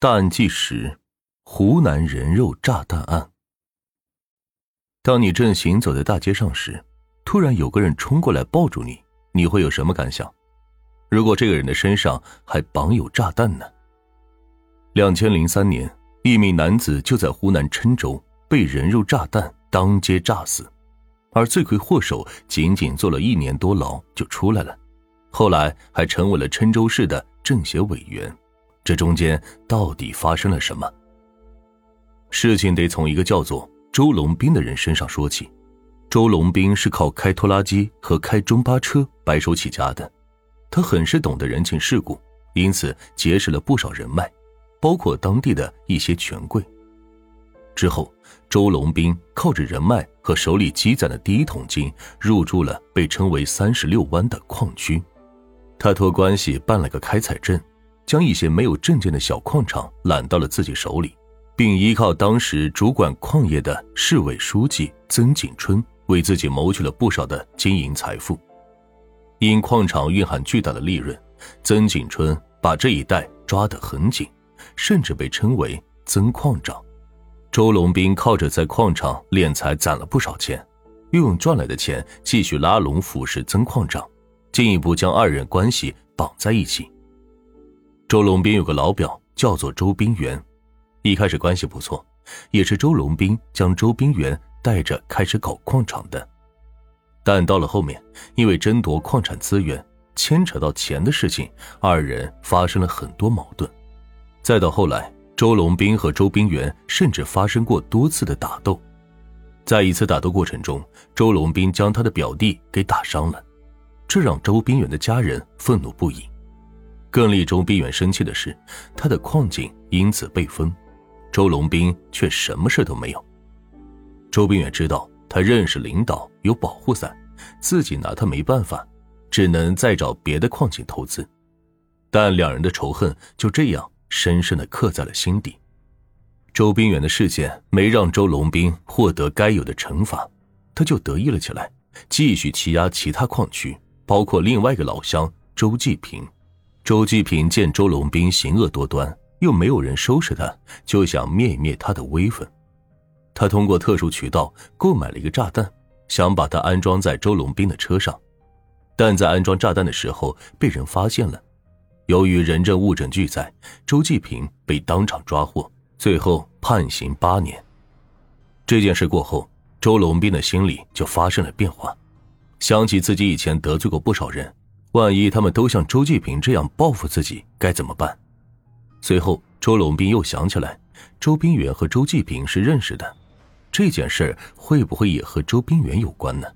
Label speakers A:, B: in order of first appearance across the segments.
A: 大案纪实：湖南人肉炸弹案。当你正行走在大街上时，突然有个人冲过来抱住你，你会有什么感想？如果这个人的身上还绑有炸弹呢？两千零三年，一名男子就在湖南郴州被人肉炸弹当街炸死，而罪魁祸首仅仅坐了一年多牢就出来了，后来还成为了郴州市的政协委员。这中间到底发生了什么？事情得从一个叫做周龙斌的人身上说起。周龙斌是靠开拖拉机和开中巴车白手起家的，他很是懂得人情世故，因此结识了不少人脉，包括当地的一些权贵。之后，周龙斌靠着人脉和手里积攒的第一桶金，入住了被称为“三十六湾”的矿区。他托关系办了个开采证。将一些没有证件的小矿场揽到了自己手里，并依靠当时主管矿业的市委书记曾景春，为自己谋取了不少的经营财富。因矿场蕴含巨大的利润，曾景春把这一带抓得很紧，甚至被称为“曾矿长”。周龙斌靠着在矿场敛财攒了不少钱，又用赚来的钱继续拉拢腐蚀曾矿长，进一步将二人关系绑在一起。周龙斌有个老表叫做周冰元，一开始关系不错，也是周龙斌将周冰元带着开始搞矿场的。但到了后面，因为争夺矿产资源牵扯到钱的事情，二人发生了很多矛盾。再到后来，周龙斌和周冰元甚至发生过多次的打斗。在一次打斗过程中，周龙斌将他的表弟给打伤了，这让周冰元的家人愤怒不已。更令周冰远生气的是，他的矿井因此被封，周龙斌却什么事都没有。周冰远知道他认识领导有保护伞，自己拿他没办法，只能再找别的矿井投资。但两人的仇恨就这样深深的刻在了心底。周冰远的事件没让周龙斌获得该有的惩罚，他就得意了起来，继续欺压其他矿区，包括另外一个老乡周继平。周继平见周龙斌行恶多端，又没有人收拾他，就想灭一灭他的威风。他通过特殊渠道购买了一个炸弹，想把它安装在周龙斌的车上。但在安装炸弹的时候被人发现了，由于人证物证俱在，周继平被当场抓获，最后判刑八年。这件事过后，周龙斌的心里就发生了变化，想起自己以前得罪过不少人。万一他们都像周继平这样报复自己，该怎么办？随后，周龙斌又想起来，周冰远和周继平是认识的，这件事会不会也和周冰远有关呢？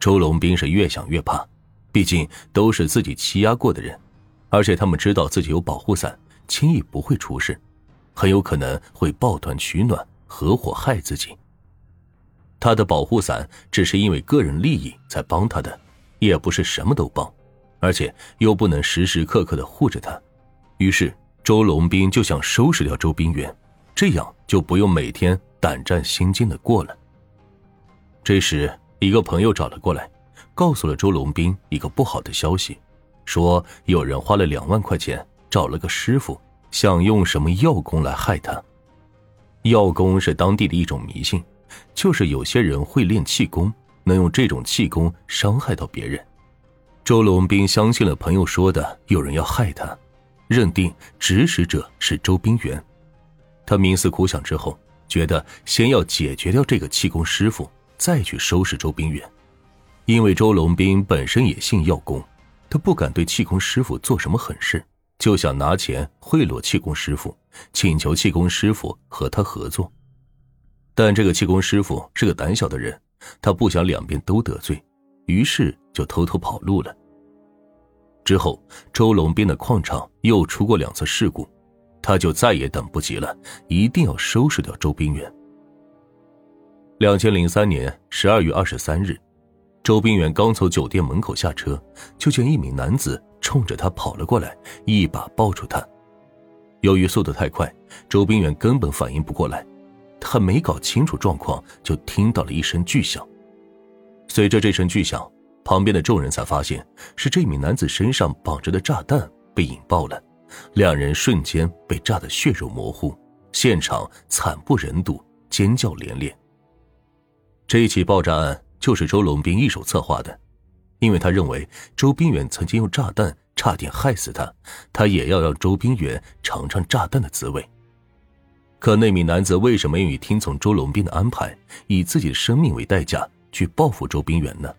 A: 周龙斌是越想越怕，毕竟都是自己欺压过的人，而且他们知道自己有保护伞，轻易不会出事，很有可能会抱团取暖，合伙害自己。他的保护伞只是因为个人利益才帮他的。也不是什么都帮，而且又不能时时刻刻的护着他，于是周龙斌就想收拾掉周冰原，这样就不用每天胆战心惊的过了。这时，一个朋友找了过来，告诉了周龙斌一个不好的消息，说有人花了两万块钱找了个师傅，想用什么药功来害他。药功是当地的一种迷信，就是有些人会练气功。能用这种气功伤害到别人，周龙斌相信了朋友说的有人要害他，认定指使者是周冰原。他冥思苦想之后，觉得先要解决掉这个气功师傅，再去收拾周冰原。因为周龙斌本身也信药功，他不敢对气功师傅做什么狠事，就想拿钱贿赂气功师傅，请求气功师傅和他合作。但这个气功师傅是个胆小的人。他不想两边都得罪，于是就偷偷跑路了。之后，周龙斌的矿场又出过两次事故，他就再也等不及了，一定要收拾掉周冰远。两千零三年十二月二十三日，周冰原刚从酒店门口下车，就见一名男子冲着他跑了过来，一把抱住他。由于速度太快，周冰原根本反应不过来。他没搞清楚状况，就听到了一声巨响。随着这声巨响，旁边的众人才发现是这名男子身上绑着的炸弹被引爆了，两人瞬间被炸得血肉模糊，现场惨不忍睹，尖叫连连。这一起爆炸案就是周龙斌一手策划的，因为他认为周冰远曾经用炸弹差点害死他，他也要让周冰远尝尝炸弹的滋味。可那名男子为什么愿意听从周龙斌的安排，以自己的生命为代价去报复周冰远呢？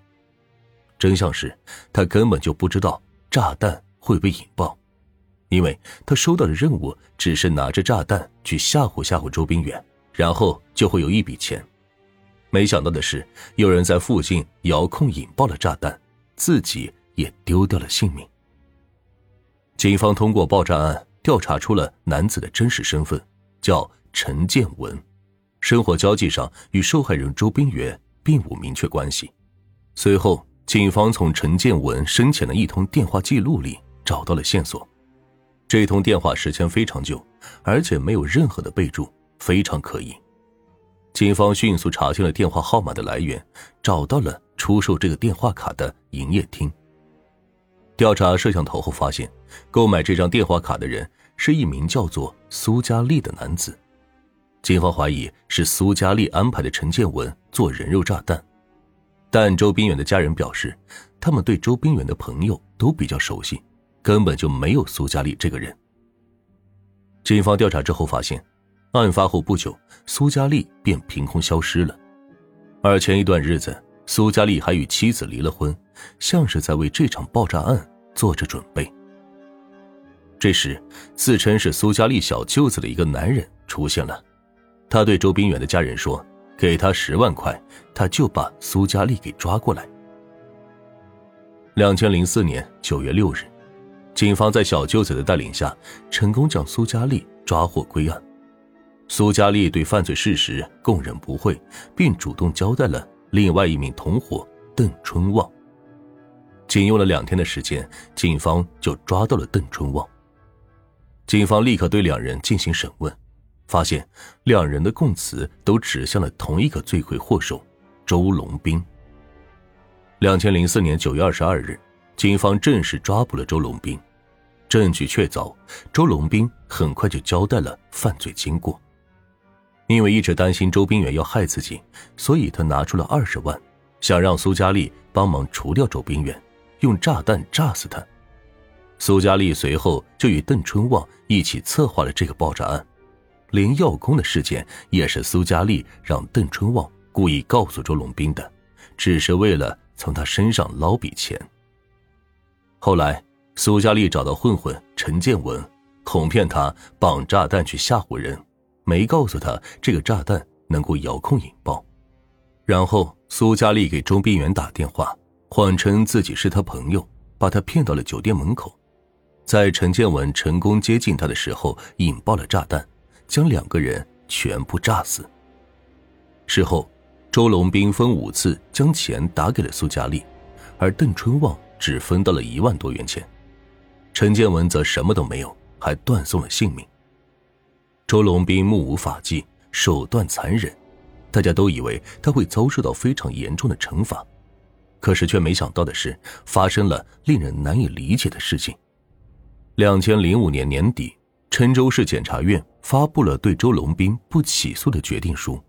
A: 真相是，他根本就不知道炸弹会被引爆，因为他收到的任务只是拿着炸弹去吓唬吓唬周冰远，然后就会有一笔钱。没想到的是，有人在附近遥控引爆了炸弹，自己也丢掉了性命。警方通过爆炸案调查出了男子的真实身份，叫陈建文，生活交际上与受害人周冰远并无明确关系。随后。警方从陈建文生前的一通电话记录里找到了线索，这通电话时间非常久，而且没有任何的备注，非常可疑。警方迅速查清了电话号码的来源，找到了出售这个电话卡的营业厅。调查摄像头后发现，购买这张电话卡的人是一名叫做苏佳丽的男子。警方怀疑是苏佳丽安排的陈建文做人肉炸弹。但周冰远的家人表示，他们对周冰远的朋友都比较熟悉，根本就没有苏佳丽这个人。警方调查之后发现，案发后不久，苏佳丽便凭空消失了，而前一段日子，苏佳丽还与妻子离了婚，像是在为这场爆炸案做着准备。这时，自称是苏佳丽小舅子的一个男人出现了，他对周冰远的家人说。给他十万块，他就把苏佳丽给抓过来。两千零四年九月六日，警方在小舅子的带领下，成功将苏佳丽抓获归案。苏佳丽对犯罪事实供认不讳，并主动交代了另外一名同伙邓春旺。仅用了两天的时间，警方就抓到了邓春旺。警方立刻对两人进行审问。发现两人的供词都指向了同一个罪魁祸首周龙斌。两千零四年九月二十二日，警方正式抓捕了周龙斌，证据确凿。周龙斌很快就交代了犯罪经过。因为一直担心周冰远要害自己，所以他拿出了二十万，想让苏佳丽帮忙除掉周冰远，用炸弹炸死他。苏佳丽随后就与邓春旺一起策划了这个爆炸案。连药工的事件也是苏佳丽让邓春旺故意告诉周龙斌的，只是为了从他身上捞笔钱。后来，苏佳丽找到混混陈建文，哄骗他绑炸弹去吓唬人，没告诉他这个炸弹能够遥控引爆。然后，苏佳丽给周冰远打电话，谎称自己是他朋友，把他骗到了酒店门口，在陈建文成功接近他的时候，引爆了炸弹。将两个人全部炸死。事后，周龙斌分五次将钱打给了苏佳丽，而邓春旺只分到了一万多元钱，陈建文则什么都没有，还断送了性命。周龙斌目无法纪，手段残忍，大家都以为他会遭受到非常严重的惩罚，可是却没想到的是，发生了令人难以理解的事情。两千零五年年底。郴州市检察院发布了对周龙斌不起诉的决定书，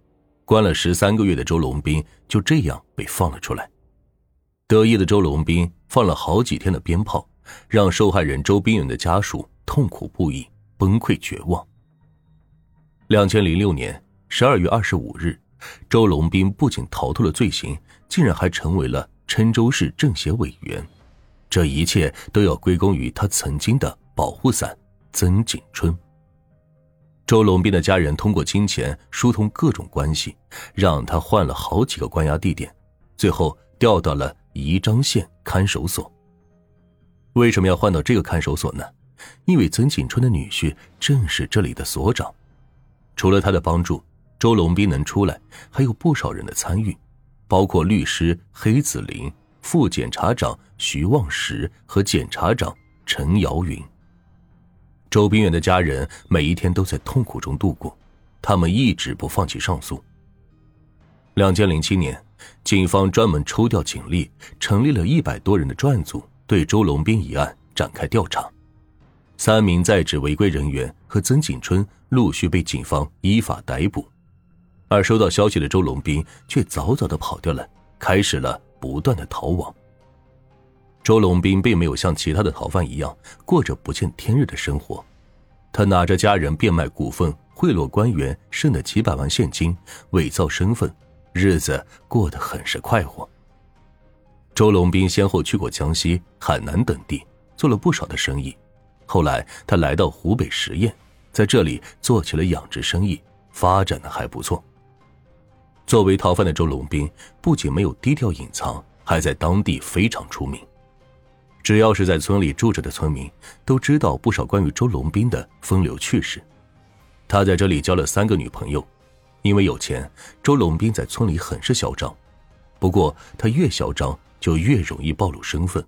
A: 关了十三个月的周龙斌就这样被放了出来。得意的周龙斌放了好几天的鞭炮，让受害人周斌远的家属痛苦不已，崩溃绝望。两千零六年十二月二十五日，周龙斌不仅逃脱了罪行，竟然还成为了郴州市政协委员。这一切都要归功于他曾经的保护伞。曾景春。周龙斌的家人通过金钱疏通各种关系，让他换了好几个关押地点，最后调到了宜章县看守所。为什么要换到这个看守所呢？因为曾景春的女婿正是这里的所长。除了他的帮助，周龙斌能出来，还有不少人的参与，包括律师黑子林、副检察长徐望石和检察长陈瑶云。周冰远的家人每一天都在痛苦中度过，他们一直不放弃上诉。两千零七年，警方专门抽调警力，成立了一百多人的专案组，对周龙斌一案展开调查。三名在职违规人员和曾景春陆续被警方依法逮捕，而收到消息的周龙斌却早早的跑掉了，开始了不断的逃亡。周龙斌并没有像其他的逃犯一样过着不见天日的生活，他拿着家人变卖股份、贿赂官员剩的几百万现金，伪造身份，日子过得很是快活。周龙斌先后去过江西、海南等地，做了不少的生意。后来，他来到湖北十堰，在这里做起了养殖生意，发展的还不错。作为逃犯的周龙斌，不仅没有低调隐藏，还在当地非常出名。只要是在村里住着的村民，都知道不少关于周龙斌的风流趣事。他在这里交了三个女朋友，因为有钱，周龙斌在村里很是嚣张。不过，他越嚣张，就越容易暴露身份。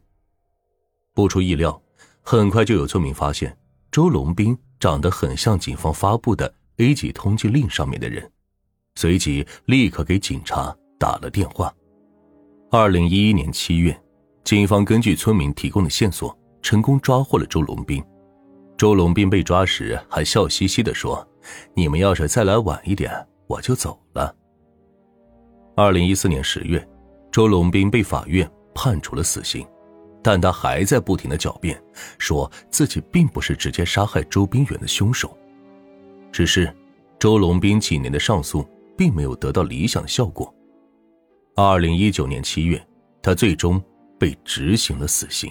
A: 不出意料。很快就有村民发现，周龙斌长得很像警方发布的 A 级通缉令上面的人，随即立刻给警察打了电话。二零一一年七月，警方根据村民提供的线索，成功抓获了周龙斌。周龙斌被抓时还笑嘻嘻的说：“你们要是再来晚一点，我就走了。”二零一四年十月，周龙斌被法院判处了死刑。但他还在不停的狡辩，说自己并不是直接杀害周冰远的凶手。只是，周龙斌几年的上诉并没有得到理想的效果。二零一九年七月，他最终被执行了死刑。